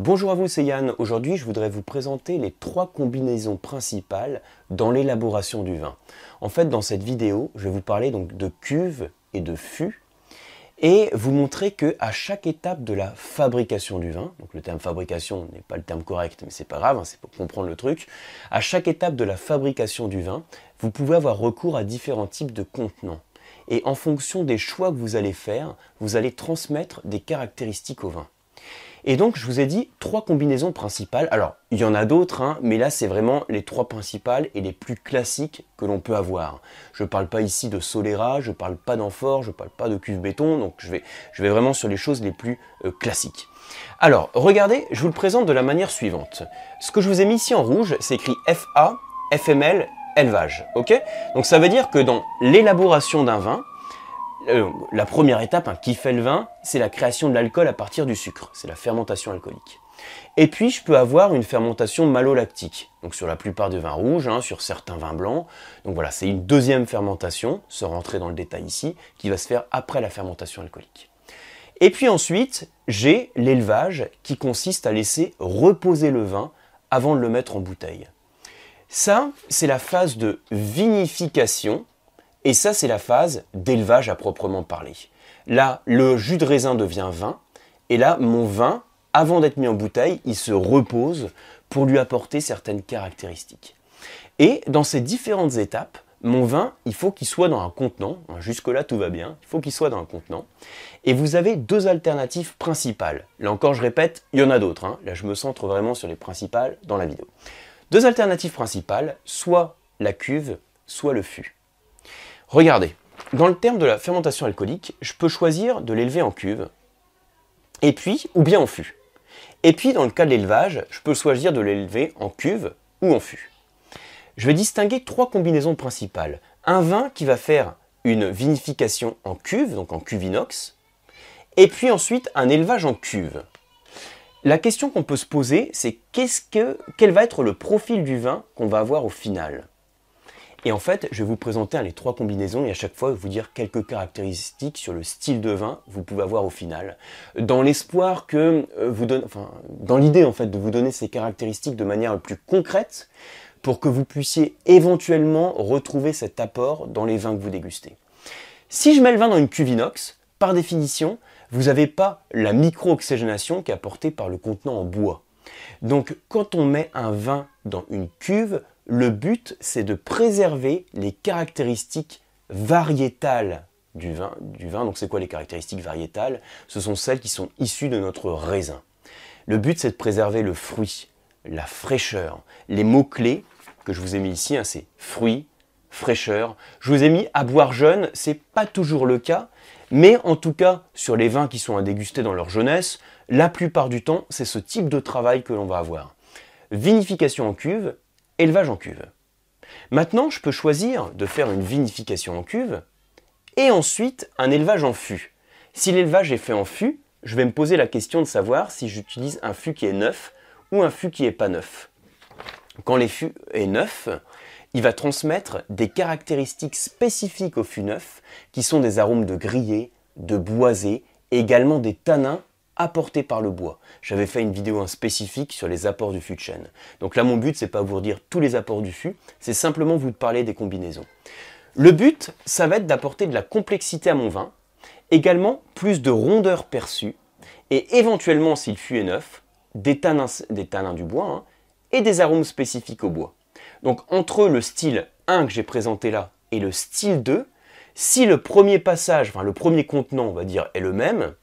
Bonjour à vous, c'est Yann. Aujourd'hui, je voudrais vous présenter les trois combinaisons principales dans l'élaboration du vin. En fait, dans cette vidéo, je vais vous parler donc de cuve et de fût et vous montrer que à chaque étape de la fabrication du vin, donc le terme fabrication n'est pas le terme correct, mais c'est pas grave, hein, c'est pour comprendre le truc. À chaque étape de la fabrication du vin, vous pouvez avoir recours à différents types de contenants. Et en fonction des choix que vous allez faire, vous allez transmettre des caractéristiques au vin. Et donc, je vous ai dit trois combinaisons principales. Alors, il y en a d'autres, hein, mais là, c'est vraiment les trois principales et les plus classiques que l'on peut avoir. Je ne parle pas ici de Solera, je ne parle pas d'amphore, je ne parle pas de cuve béton, donc je vais, vraiment sur les choses les plus euh, classiques. Alors, regardez, je vous le présente de la manière suivante. Ce que je vous ai mis ici en rouge, c'est écrit FA, FML, élevage. Ok? Donc ça veut dire que dans l'élaboration d'un vin, euh, la première étape, qui fait le vin, c'est la création de l'alcool à partir du sucre. C'est la fermentation alcoolique. Et puis, je peux avoir une fermentation malolactique. Donc, sur la plupart des vins rouges, hein, sur certains vins blancs. Donc voilà, c'est une deuxième fermentation, sans rentrer dans le détail ici, qui va se faire après la fermentation alcoolique. Et puis ensuite, j'ai l'élevage qui consiste à laisser reposer le vin avant de le mettre en bouteille. Ça, c'est la phase de vinification et ça, c'est la phase d'élevage à proprement parler. Là, le jus de raisin devient vin. Et là, mon vin, avant d'être mis en bouteille, il se repose pour lui apporter certaines caractéristiques. Et dans ces différentes étapes, mon vin, il faut qu'il soit dans un contenant. Jusque-là, tout va bien. Il faut qu'il soit dans un contenant. Et vous avez deux alternatives principales. Là encore, je répète, il y en a d'autres. Hein. Là, je me centre vraiment sur les principales dans la vidéo. Deux alternatives principales, soit la cuve, soit le fût. Regardez, dans le terme de la fermentation alcoolique, je peux choisir de l'élever en cuve, et puis, ou bien en fût. Et puis, dans le cas de l'élevage, je peux choisir de l'élever en cuve ou en fût. Je vais distinguer trois combinaisons principales. Un vin qui va faire une vinification en cuve, donc en cuve inox, et puis ensuite un élevage en cuve. La question qu'on peut se poser, c'est quel va être le profil du vin qu'on va avoir au final? Et en fait, je vais vous présenter les trois combinaisons et à chaque fois vous dire quelques caractéristiques sur le style de vin que vous pouvez avoir au final. Dans l'espoir que euh, vous donne, enfin, dans l'idée en fait de vous donner ces caractéristiques de manière plus concrète pour que vous puissiez éventuellement retrouver cet apport dans les vins que vous dégustez. Si je mets le vin dans une cuve inox, par définition, vous n'avez pas la micro-oxygénation qui est apportée par le contenant en bois. Donc quand on met un vin dans une cuve, le but, c'est de préserver les caractéristiques variétales du vin. Du vin. Donc c'est quoi les caractéristiques variétales? Ce sont celles qui sont issues de notre raisin. Le but, c'est de préserver le fruit, la fraîcheur. Les mots-clés que je vous ai mis ici, hein, c'est fruit, fraîcheur. Je vous ai mis à boire jeune, c'est pas toujours le cas, mais en tout cas, sur les vins qui sont à déguster dans leur jeunesse, la plupart du temps, c'est ce type de travail que l'on va avoir. Vinification en cuve, élevage en cuve. Maintenant, je peux choisir de faire une vinification en cuve et ensuite un élevage en fût. Si l'élevage est fait en fût, je vais me poser la question de savoir si j'utilise un fût qui est neuf ou un fût qui n'est pas neuf. Quand les fûts est neuf, il va transmettre des caractéristiques spécifiques au fût neuf, qui sont des arômes de grillé, de boisé, également des tanins apportés par le bois. J'avais fait une vidéo spécifique sur les apports du fût de chêne. Donc là, mon but, c'est pas vous dire tous les apports du fût, c'est simplement vous parler des combinaisons. Le but, ça va être d'apporter de la complexité à mon vin, également plus de rondeur perçue, et éventuellement, si le fût est neuf, des tanins, des tanins du bois hein, et des arômes spécifiques au bois. Donc entre le style 1 que j'ai présenté là et le style 2, si le premier passage, enfin le premier contenant, on va dire, est le même,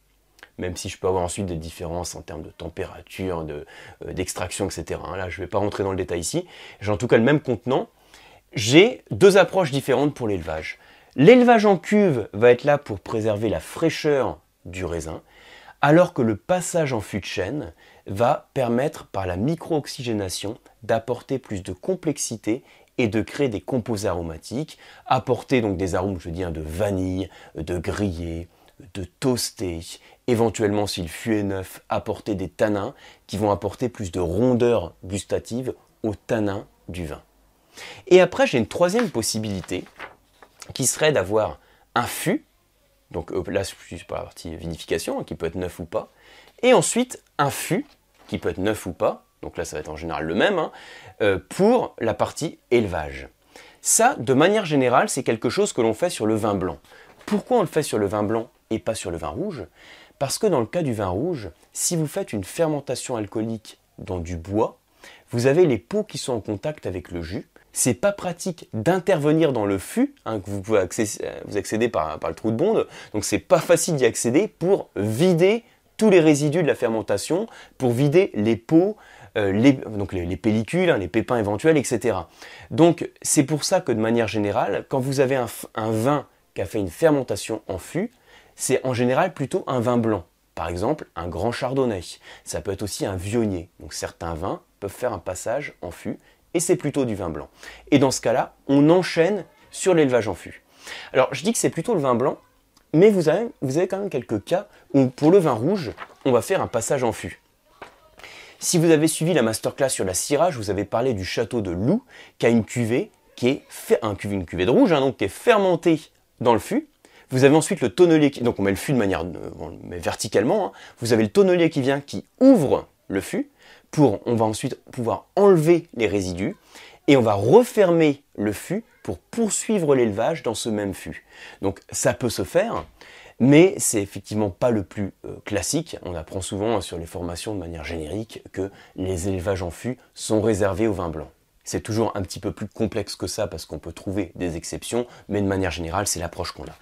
même si je peux avoir ensuite des différences en termes de température, euh, d'extraction, etc. Hein, là, je ne vais pas rentrer dans le détail ici. J'ai en tout cas le même contenant. J'ai deux approches différentes pour l'élevage. L'élevage en cuve va être là pour préserver la fraîcheur du raisin, alors que le passage en fût de chêne va permettre par la micro-oxygénation d'apporter plus de complexité et de créer des composés aromatiques, apporter donc des arômes, je dis, de vanille, de grillé, de toasté, éventuellement si le fût est neuf, apporter des tanins qui vont apporter plus de rondeur gustative aux tanins du vin. Et après, j'ai une troisième possibilité qui serait d'avoir un fût, donc euh, là je suis la partie vinification, hein, qui peut être neuf ou pas, et ensuite un fût qui peut être neuf ou pas, donc là ça va être en général le même, hein, euh, pour la partie élevage. Ça, de manière générale, c'est quelque chose que l'on fait sur le vin blanc. Pourquoi on le fait sur le vin blanc? Et pas sur le vin rouge Parce que dans le cas du vin rouge, si vous faites une fermentation alcoolique dans du bois, vous avez les peaux qui sont en contact avec le jus. C'est pas pratique d'intervenir dans le fût, hein, vous pouvez accéder, vous accéder par, le trou de bonde, donc c'est pas facile d'y accéder pour vider tous les résidus de la fermentation, pour vider les peaux, euh, les, pellicules, hein, les pépins éventuels, etc. Donc c'est pour ça que de manière générale, quand vous avez un vin qui a fait une fermentation en fût, c'est en général plutôt un vin blanc. Par exemple, un grand chardonnay. Ça peut être aussi un vionnier. Donc certains vins peuvent faire un passage en fût et c'est plutôt du vin blanc. Et dans ce cas-là, on enchaîne sur l'élevage en fût. Alors je dis que c'est plutôt le vin blanc, mais vous avez, avez quand même quelques cas où pour le vin rouge, on va faire un passage en fût. Si vous avez suivi la masterclass sur la Syrah, je vous avais parlé du château de Loup, qui a une cuvée qui est un cuvée, une cuvée de rouge, hein, donc qui est fermentée dans le fût. Vous avez ensuite le tonnelier, qui, donc on met le fût de manière euh, verticalement. Hein. Vous avez le tonnelier qui vient, qui ouvre le fût. Pour, on va ensuite pouvoir enlever les résidus et on va refermer le fût pour poursuivre l'élevage dans ce même fût. Donc ça peut se faire, mais c'est effectivement pas le plus euh, classique. On apprend souvent sur les formations de manière générique que les élevages en fût sont réservés au vin blanc. C'est toujours un petit peu plus complexe que ça parce qu'on peut trouver des exceptions, mais de manière générale, c'est l'approche qu'on a.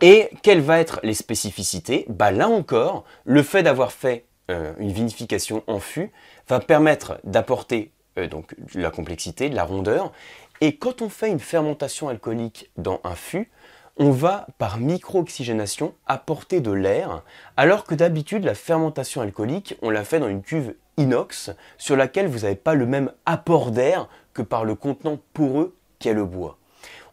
Et quelles vont être les spécificités? Bah, Là encore, le fait d'avoir fait euh, une vinification en fût va permettre d'apporter euh, donc de la complexité, de la rondeur. Et quand on fait une fermentation alcoolique dans un fût, on va par micro-oxygénation apporter de l'air, alors que d'habitude la fermentation alcoolique, on la fait dans une cuve inox sur laquelle vous n'avez pas le même apport d'air que par le contenant poreux qu'est le bois.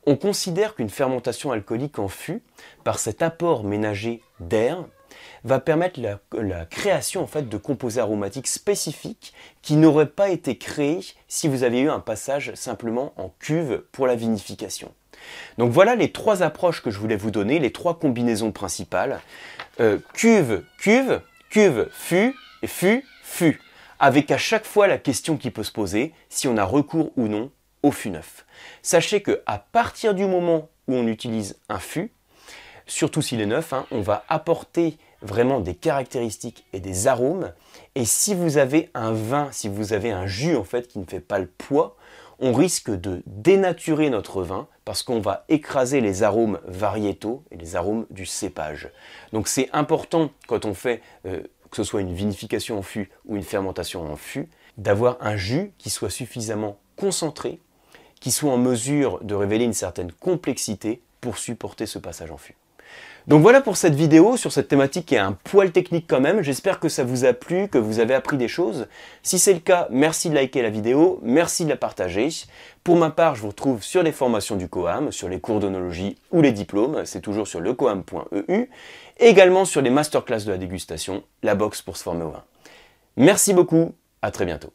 On considère qu'une fermentation alcoolique en fût, par cet apport ménager d'air, va permettre la, création en fait de composés aromatiques spécifiques qui n'auraient pas été créés si vous aviez eu un passage simplement en cuve pour la vinification. Donc voilà les trois approches que je voulais vous donner, les trois combinaisons principales. Euh, cuve, cuve, cuve, fût fût, fût avec à chaque fois la question qui peut se poser, si on a recours ou non au fût neuf. Sachez que à partir du moment où on utilise un fût, surtout s'il est neuf, hein, on va apporter vraiment des caractéristiques et des arômes. Et si vous avez un vin, si vous avez un jus en fait qui ne fait pas le poids, on risque de dénaturer notre vin parce qu'on va écraser les arômes variétaux et les arômes du cépage. Donc c'est important quand on fait euh, que ce soit une vinification en fût ou une fermentation en fût, d'avoir un jus qui soit suffisamment concentré, qui soit en mesure de révéler une certaine complexité pour supporter ce passage en fût. Donc voilà pour cette vidéo sur cette thématique qui est un poil technique quand même. J'espère que ça vous a plu, que vous avez appris des choses. Si c'est le cas, merci de liker la vidéo, merci de la partager. Pour ma part, je vous retrouve sur les formations du COAM, sur les cours d'onologie ou les diplômes, c'est toujours sur lecoam.eu, également sur les masterclass de la dégustation, la box pour se former au vin. Merci beaucoup, à très bientôt.